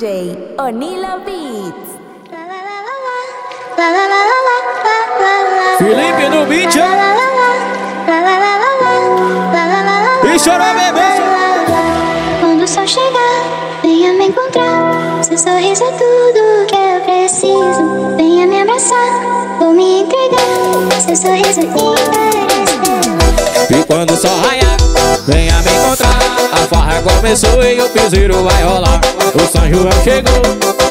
DJ Onila Beats. Felipe no beat, E chora, bebê. Quando o sol chegar, venha me encontrar. Seu sorriso é tudo que eu preciso. Venha me abraçar, vou me entregar. Seu sorriso é E quando o sol raiar. Começou e o piseiro vai rolar. O São João chegou,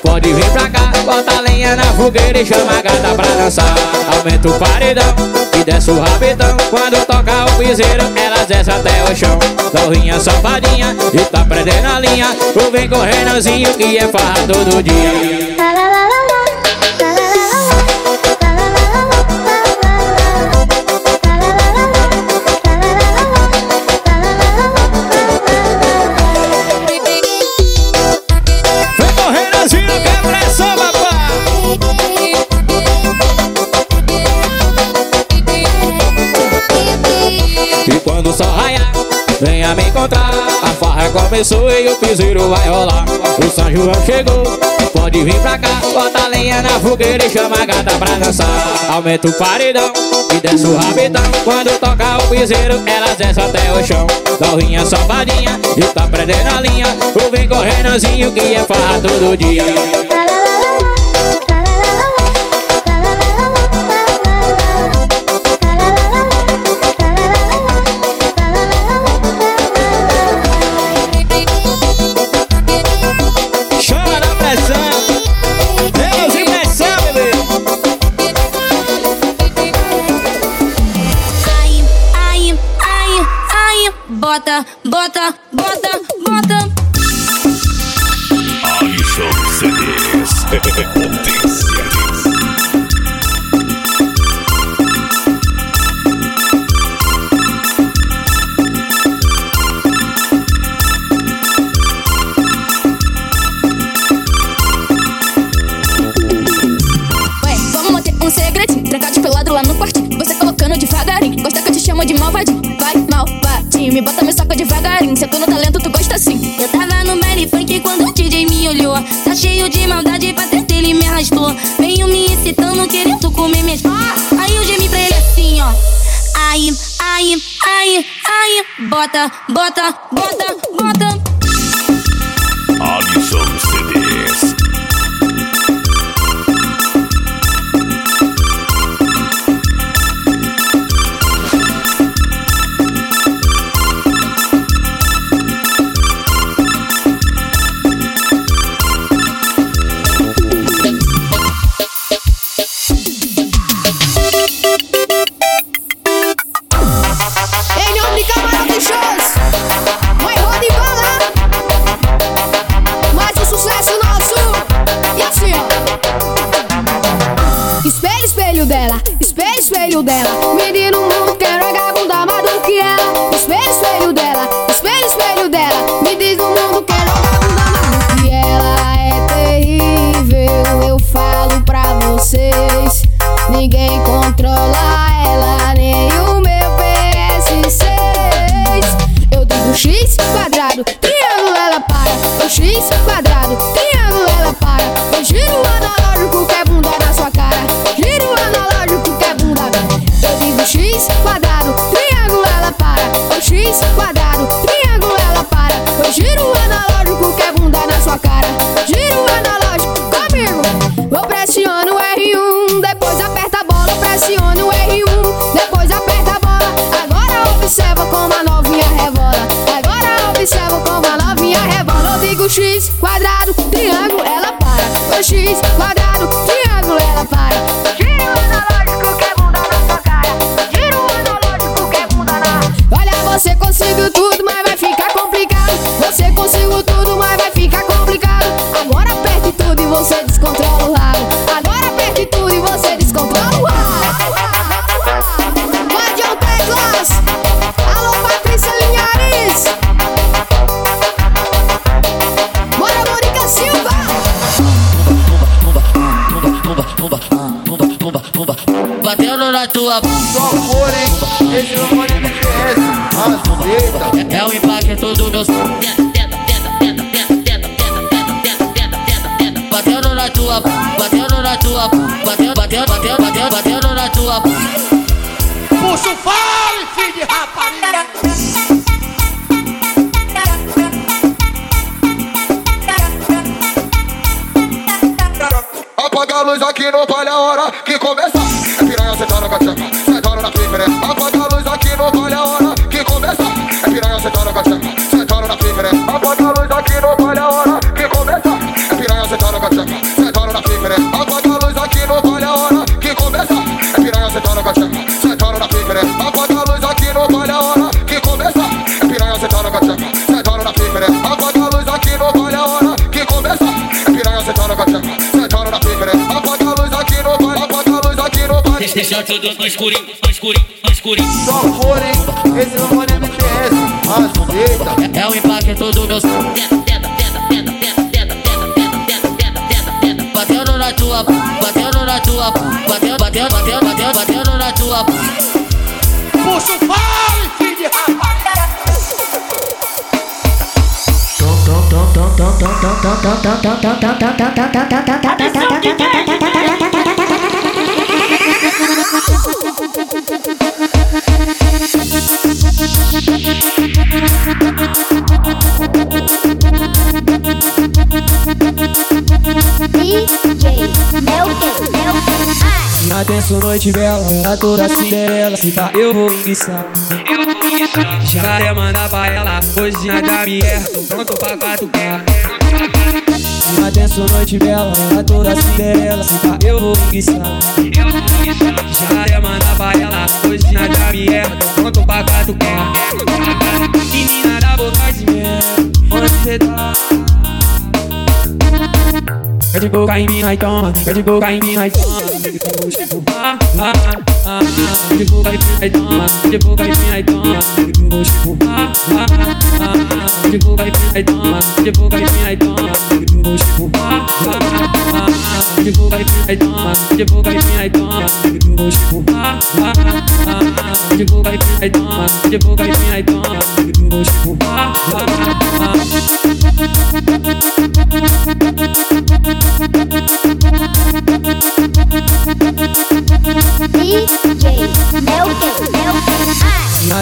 pode vir pra cá. Bota lenha na fogueira e chama a gata pra dançar. Aumenta o paredão e desce o rabetão. Quando toca o piseiro, ela desce até o chão. Dorrinha safadinha e tá prendendo a linha. Tu vem correndozinho que é farra todo dia. Venha me encontrar. A farra começou e o piseiro vai rolar. O São João chegou, pode vir pra cá. Bota lenha na fogueira e chama a gata pra dançar. Aumenta o paredão e desce o rabetão. Quando toca o piseiro, ela desce até o chão. Dorrinha safadinha e tá prendendo a linha. Tu vem correndozinho que é farra todo dia um segredinho. Trancado pelado lá no quartinho. Você colocando devagarinho. Gosta que eu te chamo de malvadinho. Vai, malvadinho. Me bota me soca devagarinho. Se eu tô no talento, tu gosta assim. Eu tava no baile funk quando o DJ me olhou. Tá cheio de maldade pra ter ele me arrastou. Veio me excitando, querendo comer minhas. Aí eu gemi pra ele assim, ó. Ai, ai, ai, ai. Bota, bota, bota, bota. Espelho, espelho dela. Menino mundo quer vagabunda mais do que ela. Espelho, espelho dela, espelho, espelho dela. Me diz no mundo quer vagabunda mais do que ela. É terrível, eu falo pra vocês. Ninguém controla 2x quadrado, triângulo ela para. sua Só hein? esse não pode me esquecer É o impacto do meu Batendo na tua, batendo na tua, batendo, batendo, batendo, batendo, batendo na tua Puxa o fale, filho de rapariga apaga a luz aqui, não vale a hora que começa. Sentando com a tcheca, sentando na pica, né? Apaga a luz aqui no vale a hora que começa. É piranha sentando com a tcheca, sentando na pica, né? Apaga a luz deixar todos mais escurinho, mais escurinho, mais escurinho. Só cor, hein? Esse não é MPS, mas deita. É o impacto do meu som. Batendo na tua, batendo na tua, batendo, batendo, batendo, batendo, batendo na tua. Puxa o pai, filho de rapaz. Melken. Atenção, noite bela, a toda Cinderela Se tá, eu vou enguiçar Já é mandar pra ela Hoje nada me erra, tô pronto pra catucar Atenção, noite bela, a toda Cinderela Se tá, eu vou enguiçar Já é mandar pra ela Hoje nada me erra, tô pronto pra catucar Menina da boca de mel Onde cê tá? Quer de boca em mim, aí toma. Quer de boca em mim, aí toma. Ah, ah, ah, Quer de boca em mim, aí toma. Quer de boca em mim, aí toma. Ah, ah, ah, Quer de boca em mim, aí toma. Quer de boca em mim, aí toma. Ah, ah, ah, de boca em mim, aí toma. Quer de boca em mim, aí toma. Ah, ah, ah, de boca em mim, aí toma. Quer de boca em mim, aí toma.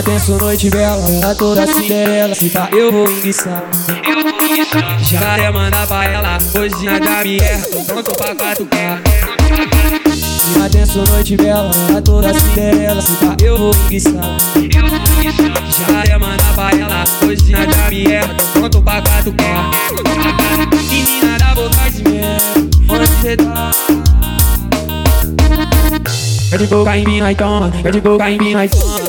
Atenção, noite bela, a toda Cinderela Se tá, eu vou enguiçar. Já é mandar pra ela Hoje nada me erra, tô pronto pra catucar Atenção, noite bela, a toda Cinderela Se tá, eu vou enguiçar. Já é mandar pra ela Hoje nada me erra, tô pronto pra catucar Menina da boca de mel Onde cê tá? É de boca em mina e toma, é de boca em mim, e toma.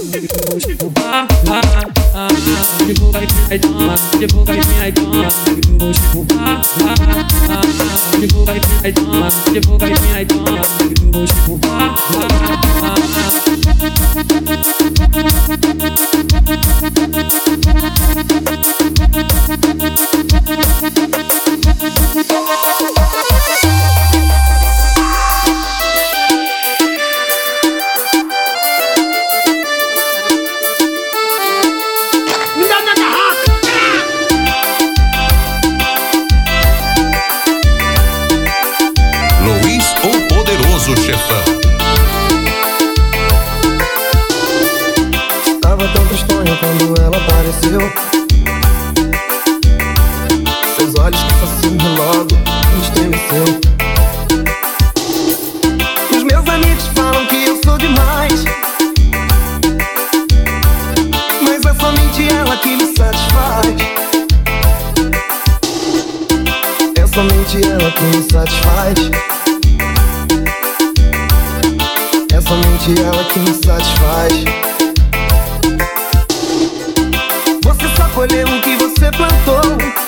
De boca em mina e toma, de boca em mina e toma. De boca em mina e toma, de boca em mina e toma. De boca em mina e toma. Somente ela que me satisfaz É somente ela que me satisfaz Você só colheu o que você plantou.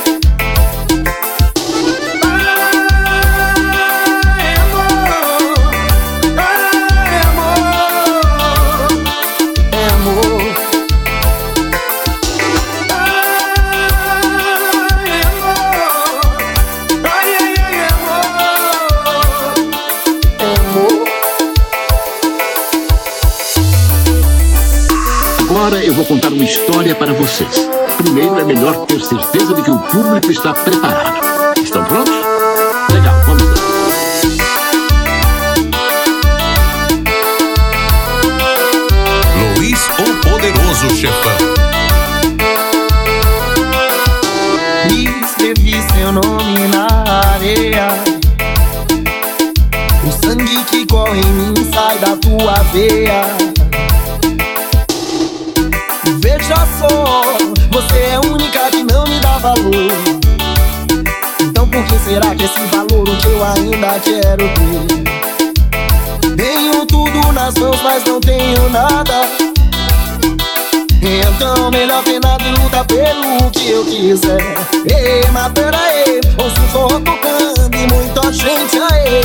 Para vocês. Primeiro é melhor ter certeza de que o público está preparado. Estão prontos? Legal, vamos lá. Luiz o Poderoso Chefão. Escrevi seu nome na areia. O sangue que corre em mim sai da tua veia. Valor. Então por que será que esse valor o que eu ainda quero ter? Tenho tudo nas mãos, mas não tenho nada. Então melhor ter nada e lutar pelo que eu quiser Ei, mas peraí, ouço o forró tocando e muita gente aí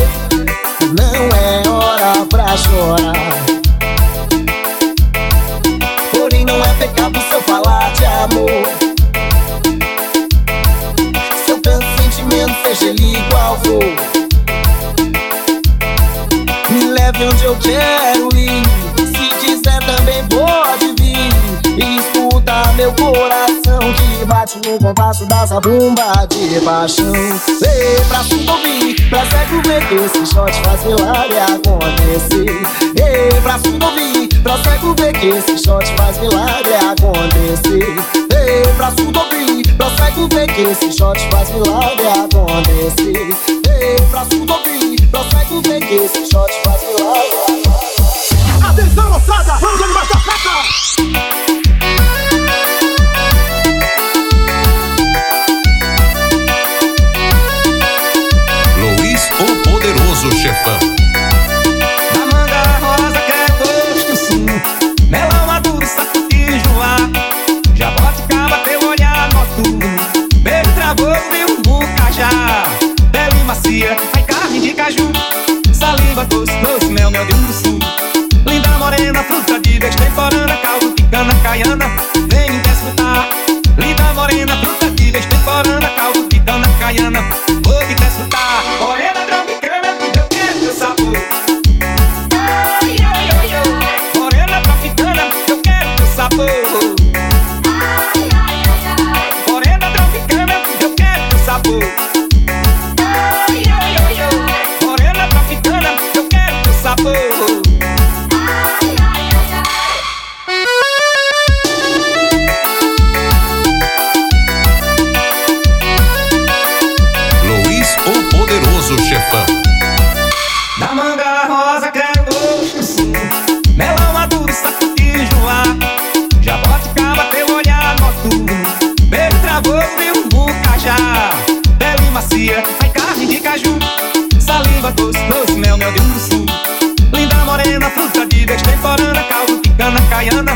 Não é hora pra chorar Porém não é pecado se eu falar de amor igual for Me leve onde eu quero ir Se quiser também pode vir escuta meu coração que bate no compasso dessa bomba de paixão. Ei, pra tudo ouvir, pra cego ver esse shot faz milagre acontecer. Ei, pra tudo ouvir, pra cego ver que esse shot faz milagre acontecer. Pra tudo ouvir, pra cego ver que esse shot faz milagre acontecer. Ei, tudo ouvir, pra cego ver que esse shot faz milagre. Atenção, moçada, vamos animar essa festa! Luiz o Poderoso Chefão. Travoso e um bucajá. Pele macia, ai carne de caju. Saliva doce, doce, mel, mel de urso. Linda morena, fruta de extemporânea Caldo de cana caiana, vem me desfrutar. Linda morena, fruta de extemporânea Caldo de cana caiana, Rosa quero gosto sim Melão maduro, de joá Jaboticaba, teu olhar noturno Beijo travoso um bucajá Pele macia, ai carne de caju. Saliva doce, doce, mel, mel de urso Linda morena, fruta de extemporânea Caldo de cana caiana,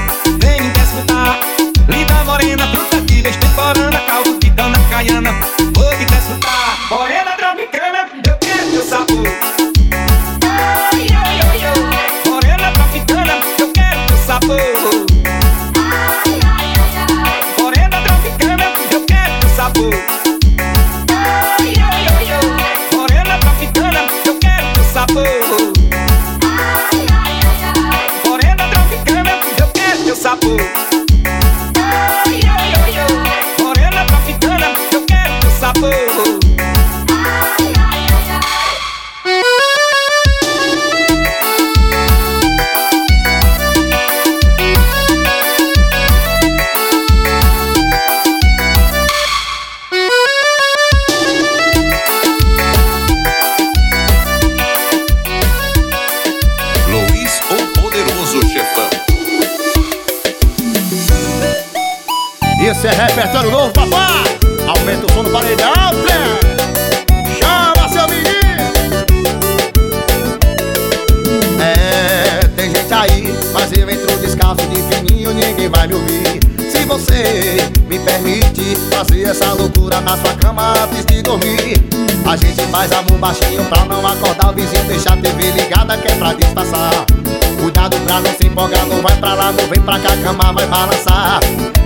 faz amor baixinho pra não acordar o vizinho, deixar a TV ligada que é pra disfarçar. Cuidado pra não se empolgar, não vai pra lá, não vem pra cá, a cama vai balançar.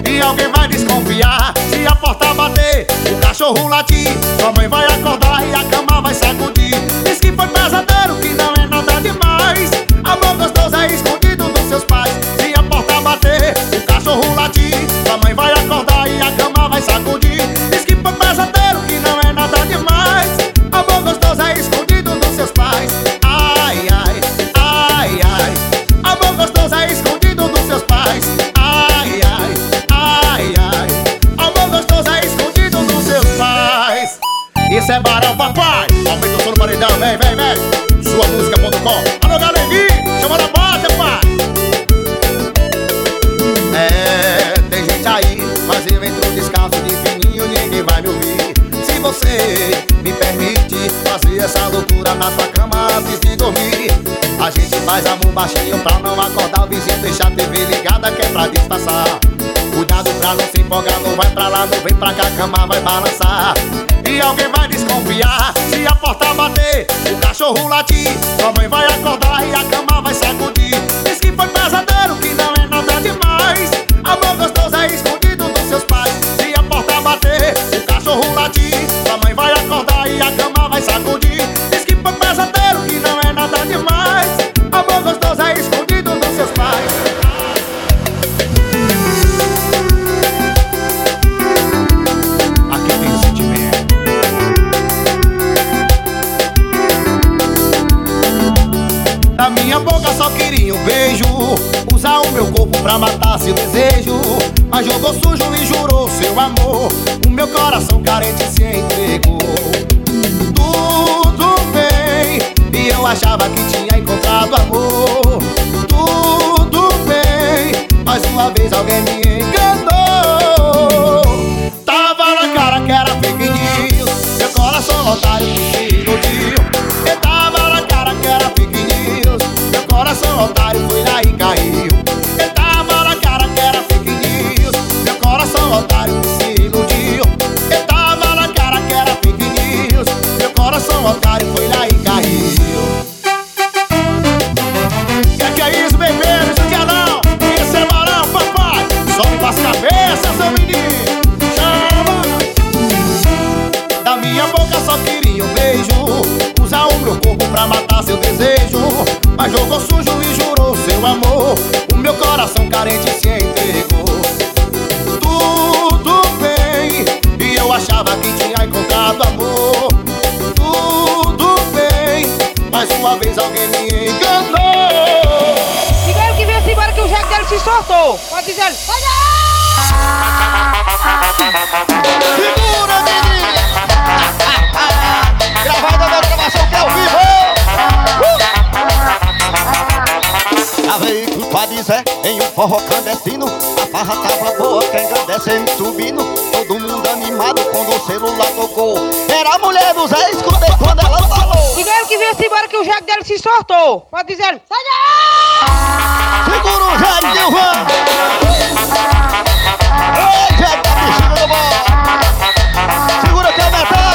E alguém vai desconfiar se a porta bater, o cachorro latir. Sua mãe vai acordar e a cama vai sacudir. Diz que foi pesadelo, que não baixinho pra não acordar o vizinho, deixar a TV ligada que é pra disfarçar. Cuidado pra não se empolgar, não vai pra lá, não vem pra cá, a cama vai balançar. E alguém vai desconfiar se a porta bater, o cachorro latir. Sua mãe vai acordar e a cama minha boca só queria um beijo. Usar o meu corpo pra matar seu desejo. Mas jogou sujo e jurou seu amor. O meu coração carente se entregou. Tudo bem E eu achava que tinha encontrado amor. Tudo bem Mais uma vez alguém me enganou. Tava na cara que era fake news. Meu coração otário farra tava boa, quem descendo subindo. Todo mundo animado quando o celular tocou. Era a mulher do Zé, escutei quando ela falou. Miguel que vem-se embora que o jegue dele se soltou. Pode dizer, olha! Segura o Jair Dilvan Ei, Jair da bexiga do bom. Segura teu metal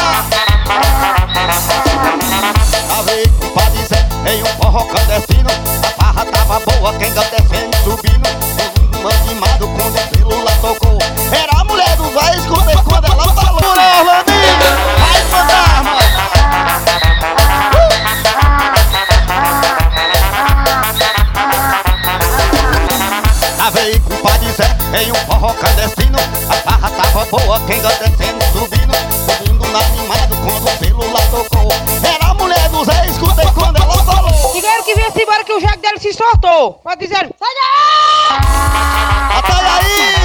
A veículo pra dizer, em um forró clandestino. A farra tava boa, quem descendo em um forró clandestino A farra tava boa, quem descendo subindo Todo mundo animado quando o celular tocou Era a mulher do Zé, escutei quando ela falou Miguel que vem-se embora que o jegue dele se soltou. Pode dizer, olha! Até aí,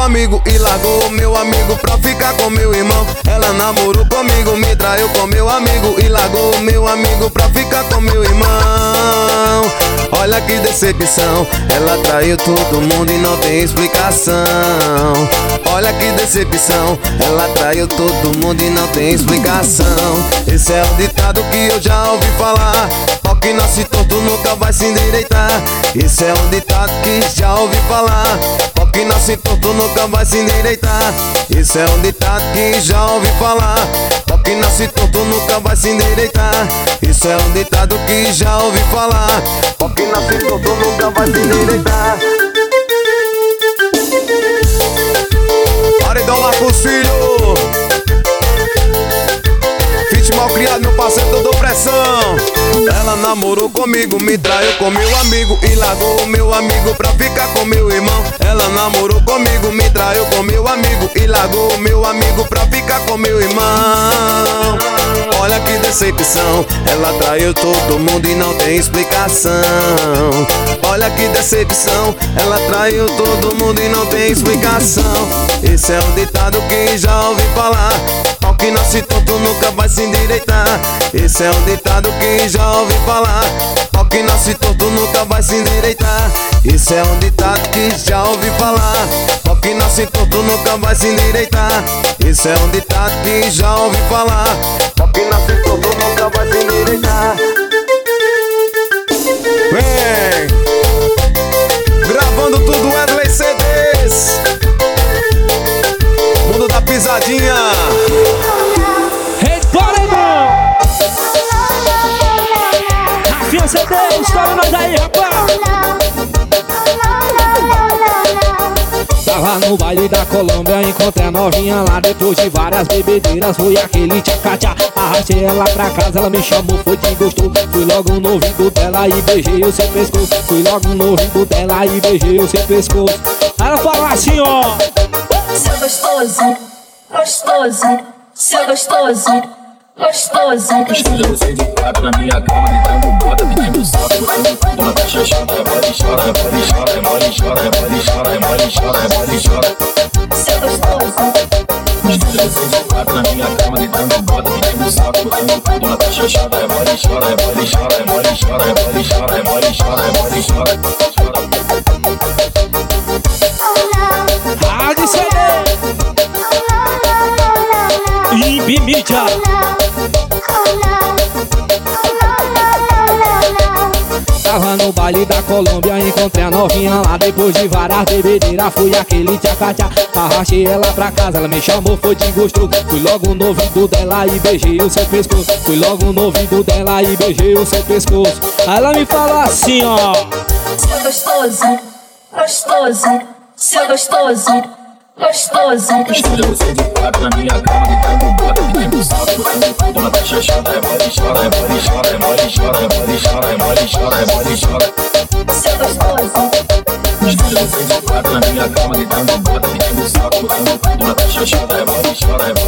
meu amigo e largou o meu amigo pra ficar com meu irmão. Ela namorou comigo, me traiu com meu amigo e largou o meu amigo pra ficar com meu irmão. Olha que decepção, ela traiu todo mundo e não tem explicação. Olha que decepção, ela traiu todo mundo e não tem explicação. Esse é o ditado que eu já ouvi falar. Pau que nasce torto nunca vai se endireitar. Esse é um ditado que já ouvi falar. Que nasce torto nunca vai se endireitar. Esse é um ditado que já ouvi falar. Pau que nasce torto nunca vai se endireitar. Isso é um ditado que já ouvi falar. Pau que nasce torto nunca vai se endireitar. Paredão Marcos Filho. Mal criado, meu parceiro, eu pressão. Ela namorou comigo, me traiu com meu amigo e largou o meu amigo pra ficar com meu irmão. Ela namorou comigo, me traiu com meu amigo e largou o meu amigo pra ficar com meu irmão. Olha que decepção, ela traiu todo mundo e não tem explicação. Olha que decepção, ela traiu todo mundo e não tem explicação. Esse é um ditado que já ouvi falar. Que nasce tonto nunca vai se endireitar. Esse é um ditado que já ouvi falar. Pau que nasce tonto nunca vai se endireitar. Esse é um ditado que já ouvi falar. Pau que nasce tonto nunca vai se endireitar. Esse é um ditado que já ouvi falar. Pau que nasce tonto nunca vai se endireitar. Vem! Gravando tudo Wesley CDs. Pisadinha. Rei Paredão! Rafinha CD, estoura nós aí, rapaz! Tava no baile da Colômbia, encontrei a novinha lá Depois de várias bebedeiras, foi aquele tchacacha Arrastei ela pra casa, ela me chamou, foi de gostoso Fui logo no ouvido dela e beijei o seu pescoço Fui logo no ouvido dela e beijei o seu pescoço Ela fala assim, ó Seu gostoso, gostoso, seu gostoso, gostoso. Escolha você de quatro na minha cama, deitando bota, pedindo saco, botando tudo na caixa chata, rebola e chora, rebola e chora, rebola e chora, rebola e chora, rebola e chora, rebola e chora. Seu gostoso, Escolha você de quatro na minha cama, deitando bota, pedindo saco, botando tudo na caixa chata, rebola e chora, rebola e chora, rebola e chora, rebola e chora, rebola e chora, rebola e chora. Mídia. Tava no baile da Colômbia, encontrei a novinha lá Depois de várias bebedeiras, fui aquele tchacacha Arrastei ela pra casa, ela me chamou, foi de gostoso Fui logo no ouvido dela e beijei o seu pescoço. Fui logo no ouvido dela e beijei o seu pescoço. Aí ela me fala assim, ó. Seu gostoso, gostoso, seu gostoso, gostoso. Escolha você de quatro na minha cama, deitando bota, pedindo saco, botando tudo na caixa chata, rebola e chora, rebola e chora, rebola e chora, rebola e chora, rebola e chora, rebola e chora. Seu gostoso, Escolha você de quatro na minha cama, deitando bota, pedindo saco, botando tudo na caixa chata, rebola e chora, rebola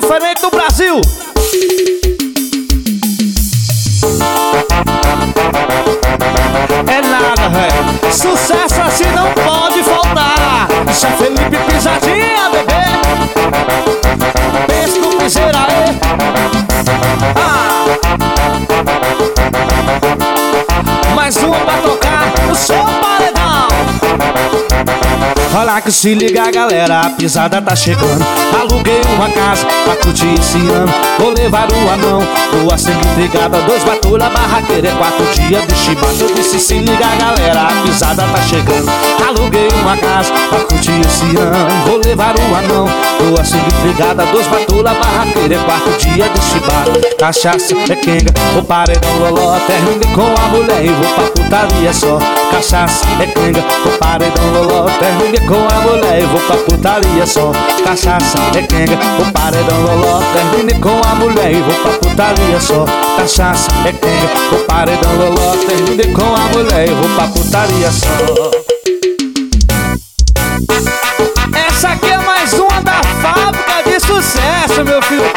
diferente do Brasil. Olha que se liga galera, a pisada tá chegando. Aluguei uma casa pra curtir esse ano. Vou levar o anão, duas sempre brigada Dois batulha, barraqueira, é quatro dias de chibata Eu disse se liga galera, a pisada tá chegando. Aluguei uma casa pra curtir esse ano Vou levar o anão, duas sempre brigada Dois batulha, barraqueira, é quatro dias de chibata. Cachaça é quenga, o paredão loló Terminei com a mulher e vou pra putaria só. Cachaça é quenga, o paredão loló Terminei com a mulher e vou pra putaria só. Cachaça é quenga, o paredão loló Terminei com a mulher e vou pra putaria só. Cachaça é quenga, o paredão loló Terminei com a mulher e vou pra putaria só sucesso, meu filho.